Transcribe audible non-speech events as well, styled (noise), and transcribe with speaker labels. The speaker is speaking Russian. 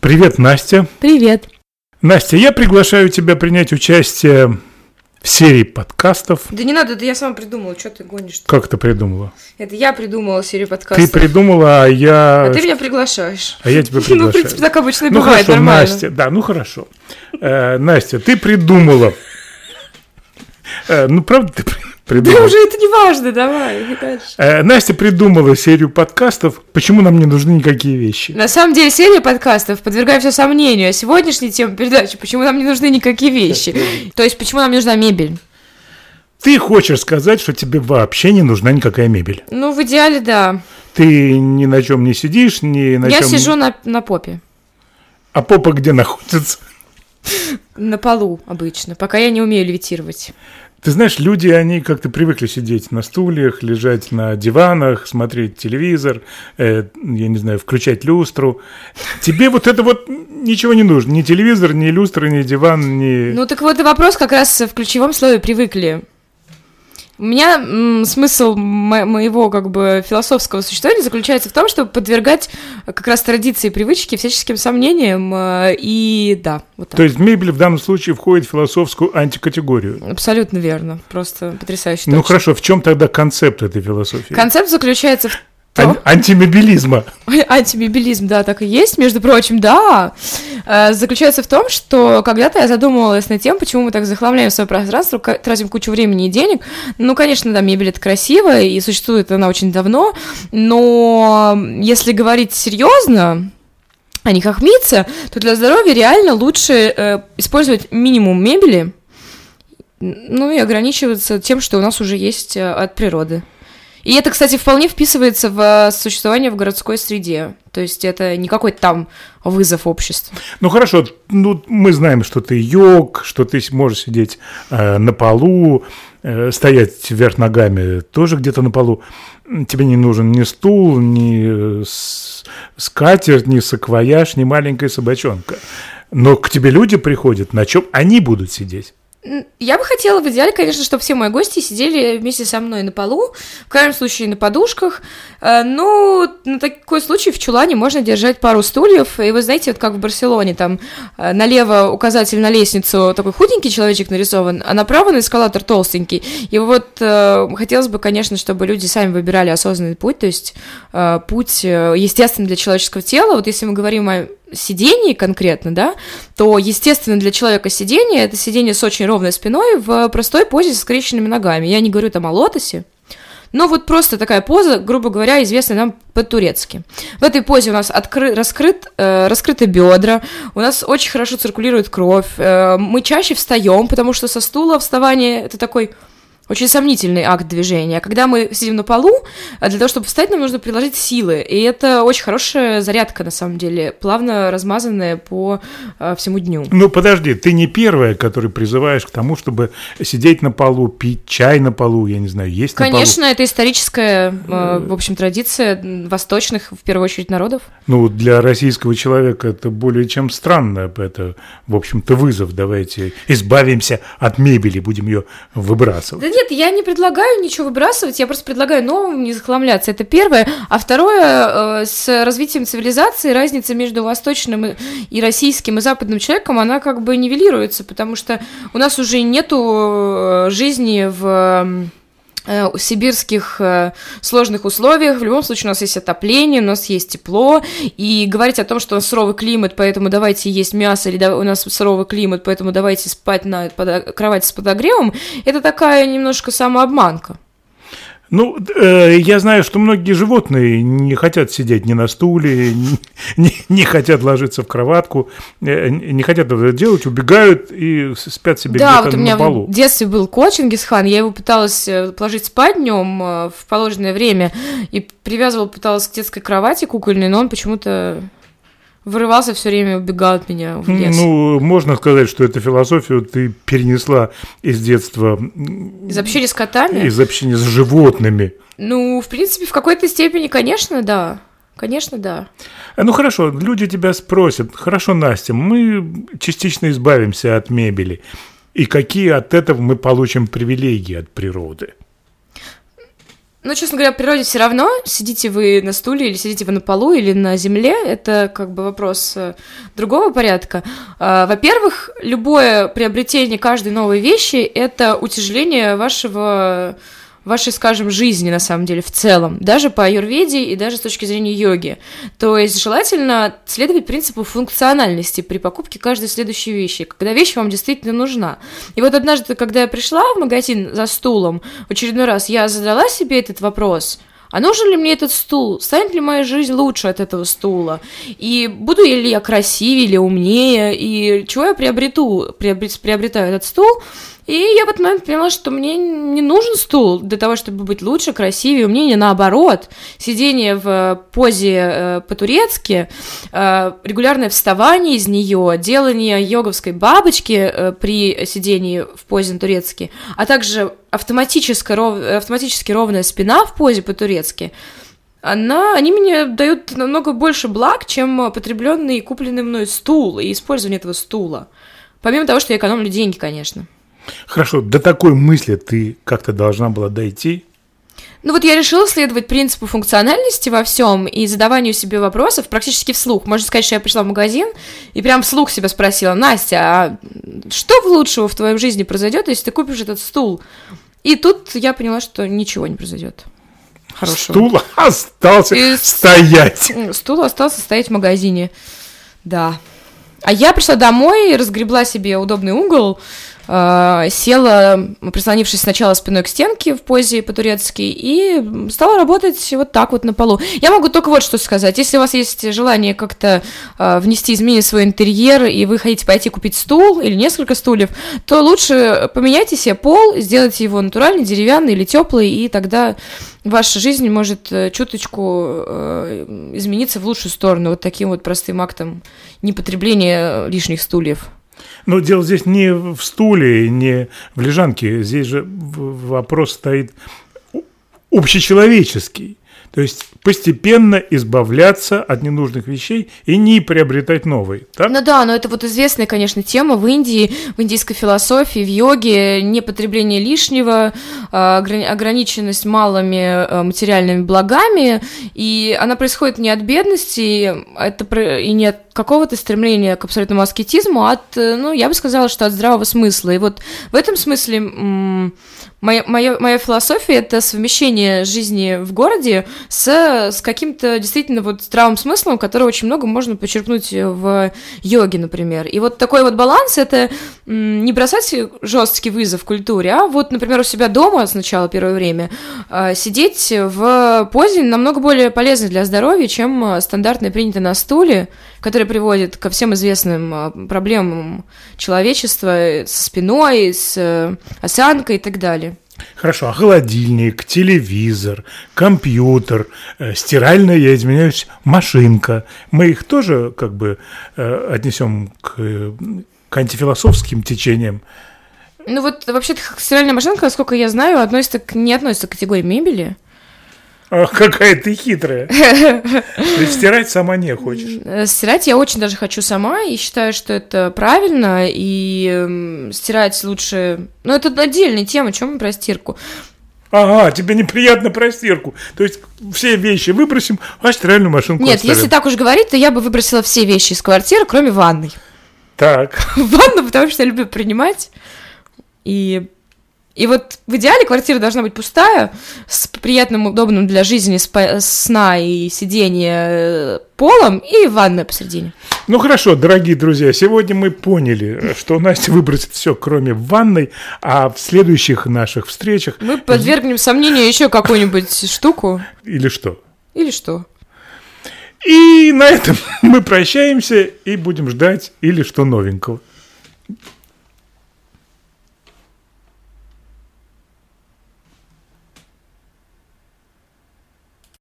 Speaker 1: Привет, Настя.
Speaker 2: Привет.
Speaker 1: Настя, я приглашаю тебя принять участие в серии подкастов.
Speaker 2: Да не надо, это я сама придумала, что ты гонишь?
Speaker 1: Как ты придумала?
Speaker 2: Это я придумала серию подкастов.
Speaker 1: Ты придумала, а я...
Speaker 2: А ты меня приглашаешь.
Speaker 1: А я тебя (laughs)
Speaker 2: Ну, в
Speaker 1: приглашаю.
Speaker 2: принципе, так обычно
Speaker 1: Ну
Speaker 2: бывает,
Speaker 1: хорошо,
Speaker 2: нормально.
Speaker 1: Настя, да, ну хорошо. Э, Настя, ты придумала. (laughs) Э, Ну, правда, ты при-
Speaker 2: Да
Speaker 1: придумала.
Speaker 2: уже это не важно, давай.
Speaker 1: Э, Настя придумала серию подкастов «Почему нам не нужны никакие вещи?».
Speaker 2: На самом деле, серия подкастов подвергаю все сомнению. А сегодняшняя тема передачи «Почему нам не нужны никакие вещи?» То есть, почему нам не нужна мебель?
Speaker 1: Ты хочешь сказать, что тебе вообще не нужна никакая мебель.
Speaker 2: Ну, в идеале, да.
Speaker 1: Ты ни на чем не сидишь, ни на
Speaker 2: Я
Speaker 1: чем...
Speaker 2: сижу на, на попе.
Speaker 1: А попа где находится?
Speaker 2: На полу обычно, пока я не умею левитировать.
Speaker 1: Ты знаешь, люди, они как-то привыкли сидеть на стульях, лежать на диванах, смотреть телевизор, э, я не знаю, включать люстру. Тебе вот это вот ничего не нужно. Ни телевизор, ни люстра, ни диван, ни...
Speaker 2: Ну так вот и вопрос как раз в ключевом слове привыкли. У меня м, смысл мо- моего как бы философского существования заключается в том, чтобы подвергать как раз традиции и привычки всяческим сомнениям. э, И да, вот так.
Speaker 1: То есть мебель в данном случае входит в философскую антикатегорию.
Speaker 2: Абсолютно верно. Просто потрясающе.
Speaker 1: Ну
Speaker 2: точно.
Speaker 1: хорошо, в чем тогда концепт этой философии?
Speaker 2: Концепт заключается в
Speaker 1: Ан-
Speaker 2: том...
Speaker 1: антимебелизма.
Speaker 2: Антимебелизм, да, так и есть, между прочим, да. Э, Заключается в том, что когда-то я задумывалась над тем, почему мы так захламляем свое пространство, тратим кучу времени и денег. Ну, конечно, да, мебель это красиво, и существует она очень давно, но если говорить серьезно, а не хохмиться, то для здоровья реально лучше э, использовать минимум мебели, ну и ограничиваться тем, что у нас уже есть э, от природы. И это, кстати, вполне вписывается в э, существование в городской среде. То есть это не какой-то там вызов обществу.
Speaker 1: Ну хорошо, ну мы знаем, что ты йог, что ты можешь сидеть э, на полу, э, стоять вверх ногами тоже где-то на полу. Тебе не нужен ни стул, ни э, скатерть, ни саквояж, ни маленькая собачонка. Но к тебе люди приходят, на чем они будут сидеть?
Speaker 2: Я бы хотела в идеале, конечно, чтобы все мои гости сидели вместе со мной на полу, в крайнем случае на подушках. Э, Ну, на такой случай в чулане можно держать пару стульев. И вы знаете, вот как в Барселоне, там э, налево указатель на лестницу такой худенький человечек нарисован, а направо на эскалатор толстенький. И вот э, хотелось бы, конечно, чтобы люди сами выбирали осознанный путь, то есть путь естественный для человеческого тела. Вот если мы говорим о сидении конкретно, да, то, естественно, для человека сидение – это сидение с очень ровной спиной в простой позе с скрещенными ногами. Я не говорю там о лотосе, но вот просто такая поза, грубо говоря, известная нам по-турецки. В этой позе у нас откры- раскрыт, э, раскрыты бедра, у нас очень хорошо циркулирует кровь, э, мы чаще встаем, потому что со стула вставание – это такой очень сомнительный акт движения. Когда мы сидим на полу, а для того, чтобы встать, нам нужно приложить силы. И это очень хорошая зарядка, на самом деле, плавно размазанная по э, всему дню.
Speaker 1: Ну подожди, ты не первая, который призываешь к тому, чтобы сидеть на полу, пить чай на полу, я не знаю, есть на полу.
Speaker 2: Конечно, это историческая, э, в общем, традиция восточных, в первую очередь, народов.
Speaker 1: Ну, для российского человека это более чем странно. Это, в общем-то, вызов. Давайте избавимся от мебели, будем ее выбрасывать.
Speaker 2: Да нет, я не предлагаю ничего выбрасывать, я просто предлагаю новым не захламляться. Это первое. А второе, э, с развитием цивилизации разница между восточным и- российским и западным человеком, она как бы нивелируется, потому что у нас уже нету э, жизни в сибирских э, сложных условиях. В любом случае у нас есть отопление, у нас есть тепло. И говорить о том, что у нас суровый климат, поэтому давайте есть мясо, или у нас суровый климат, поэтому давайте спать на кровати с подогревом, это такая немножко самообманка.
Speaker 1: Ну, э, я знаю, что многие животные не хотят сидеть ни на стуле, (laughs) не, не хотят ложиться в кроватку, э, не хотят этого делать, убегают и спят себе
Speaker 2: да,
Speaker 1: где-то
Speaker 2: вот у
Speaker 1: на
Speaker 2: меня
Speaker 1: полу.
Speaker 2: в детстве был кот Чингисхан, я его пыталась э, положить спать днем э, в положенное время и привязывала, пыталась к детской кровати кукольной, но он почему-то вырывался все время, убегал от меня в лес.
Speaker 1: Ну, можно сказать, что эту философию ты перенесла из детства,
Speaker 2: Из общения с котами?
Speaker 1: из общения с животными.
Speaker 2: Ну, в принципе, в какой-то степени, конечно, да. Конечно, да.
Speaker 1: А, Ну хорошо, люди тебя спросят, хорошо, Настя, мы частично избавимся от мебели. И какие от этого мы получим привилегии от природы?
Speaker 2: Ну, честно говоря, в природе все равно, сидите вы на стуле или сидите вы на полу или на земле, это как бы вопрос э, другого порядка. А, во-первых, любое приобретение каждой новой вещи – это утяжеление вашего вашей, скажем, жизни, на самом деле, в целом, даже по аюрведе и даже с точки зрения йоги. То есть желательно следовать принципу функциональности при покупке каждой следующей вещи, когда вещь вам действительно нужна. И вот однажды, когда я пришла в магазин за стулом, в очередной раз я задала себе этот вопрос – а нужен ли мне этот стул? Станет ли моя жизнь лучше от этого стула? И буду ли я красивее или умнее? И чего я приобрету, приобретаю этот стул? И я в этот момент поняла, что мне не нужен стул для того, чтобы быть лучше, красивее. У меня не наоборот. Сидение в позе э, по-турецки, э, регулярное вставание из нее, делание йоговской бабочки э, при сидении в позе по-турецки, а также автоматически, ров, автоматически ровная спина в позе по-турецки, она, они мне дают намного больше благ, чем потребленный и купленный мной стул и использование этого стула. Помимо того, что я экономлю деньги, конечно.
Speaker 1: Хорошо, до такой мысли ты как-то должна была дойти.
Speaker 2: Ну вот я решила следовать принципу функциональности во всем и задаванию себе вопросов практически вслух. Можно сказать, что я пришла в магазин и прям вслух себя спросила, Настя, а что лучшего в твоей жизни произойдет, если ты купишь этот стул? И тут я поняла, что ничего не произойдет.
Speaker 1: Хорошего. Стул остался и... стоять. (laughs)
Speaker 2: Стул остался стоять в магазине. Да. А я пришла домой, разгребла себе удобный угол, села, прислонившись сначала спиной к стенке в позе по-турецки, и стала работать вот так вот на полу. Я могу только вот что сказать. Если у вас есть желание как-то э, внести изменения в свой интерьер, и вы хотите пойти купить стул или несколько стульев, то лучше поменяйте себе пол, сделайте его натуральный, деревянный или теплый, и тогда ваша жизнь может э, чуточку э, измениться в лучшую сторону вот таким вот простым актом непотребления лишних стульев.
Speaker 1: Но дело здесь не в стуле, не в лежанке. Здесь же вопрос стоит общечеловеческий. То есть постепенно избавляться от ненужных вещей и не приобретать новые. Так?
Speaker 2: Ну да, но это вот известная, конечно, тема в Индии, в индийской философии, в йоге, непотребление лишнего, а, ограниченность малыми а, материальными благами, и она происходит не от бедности, это и не от какого-то стремления к абсолютному аскетизму, а от, ну, я бы сказала, что от здравого смысла. И вот в этом смысле моя, моя, моя философия — это совмещение жизни в городе с, с каким-то действительно вот здравым смыслом, который очень много можно почерпнуть в йоге, например. И вот такой вот баланс — это не бросать жесткий вызов культуре, а вот, например, у себя дома сначала первое время а, сидеть в позе намного более полезной для здоровья, чем стандартное принято на стуле, которое приводит ко всем известным проблемам человечества со спиной, с э, осанкой и так далее.
Speaker 1: Хорошо, а холодильник, телевизор, компьютер, э, стиральная, я изменяюсь, машинка. Мы их тоже как бы э, отнесем к, к антифилософским течениям.
Speaker 2: Ну вот вообще-то стиральная машинка, насколько я знаю, относится к, не относится к категории мебели.
Speaker 1: Ах, какая ты хитрая. Ты стирать сама не хочешь.
Speaker 2: Э, стирать я очень даже хочу сама, и считаю, что это правильно, и стирать лучше... Ну, это отдельная тема, чем мы про стирку.
Speaker 1: Ага, тебе неприятно про стирку. То есть все вещи выбросим, а стиральную машинку
Speaker 2: Нет, оставим. если так уж говорить, то я бы выбросила все вещи из квартиры, кроме ванной.
Speaker 1: Так. (laughs)
Speaker 2: Ванну, потому что я люблю принимать. И и вот в идеале квартира должна быть пустая, с приятным, удобным для жизни сна и сидения э, полом и ванной посередине.
Speaker 1: Ну хорошо, дорогие друзья, сегодня мы поняли, что Настя выбросит все, кроме ванной, а в следующих наших встречах...
Speaker 2: Мы подвергнем сомнению еще какую-нибудь штуку.
Speaker 1: Или что?
Speaker 2: Или что?
Speaker 1: И на этом (laughs) мы прощаемся и будем ждать или что новенького.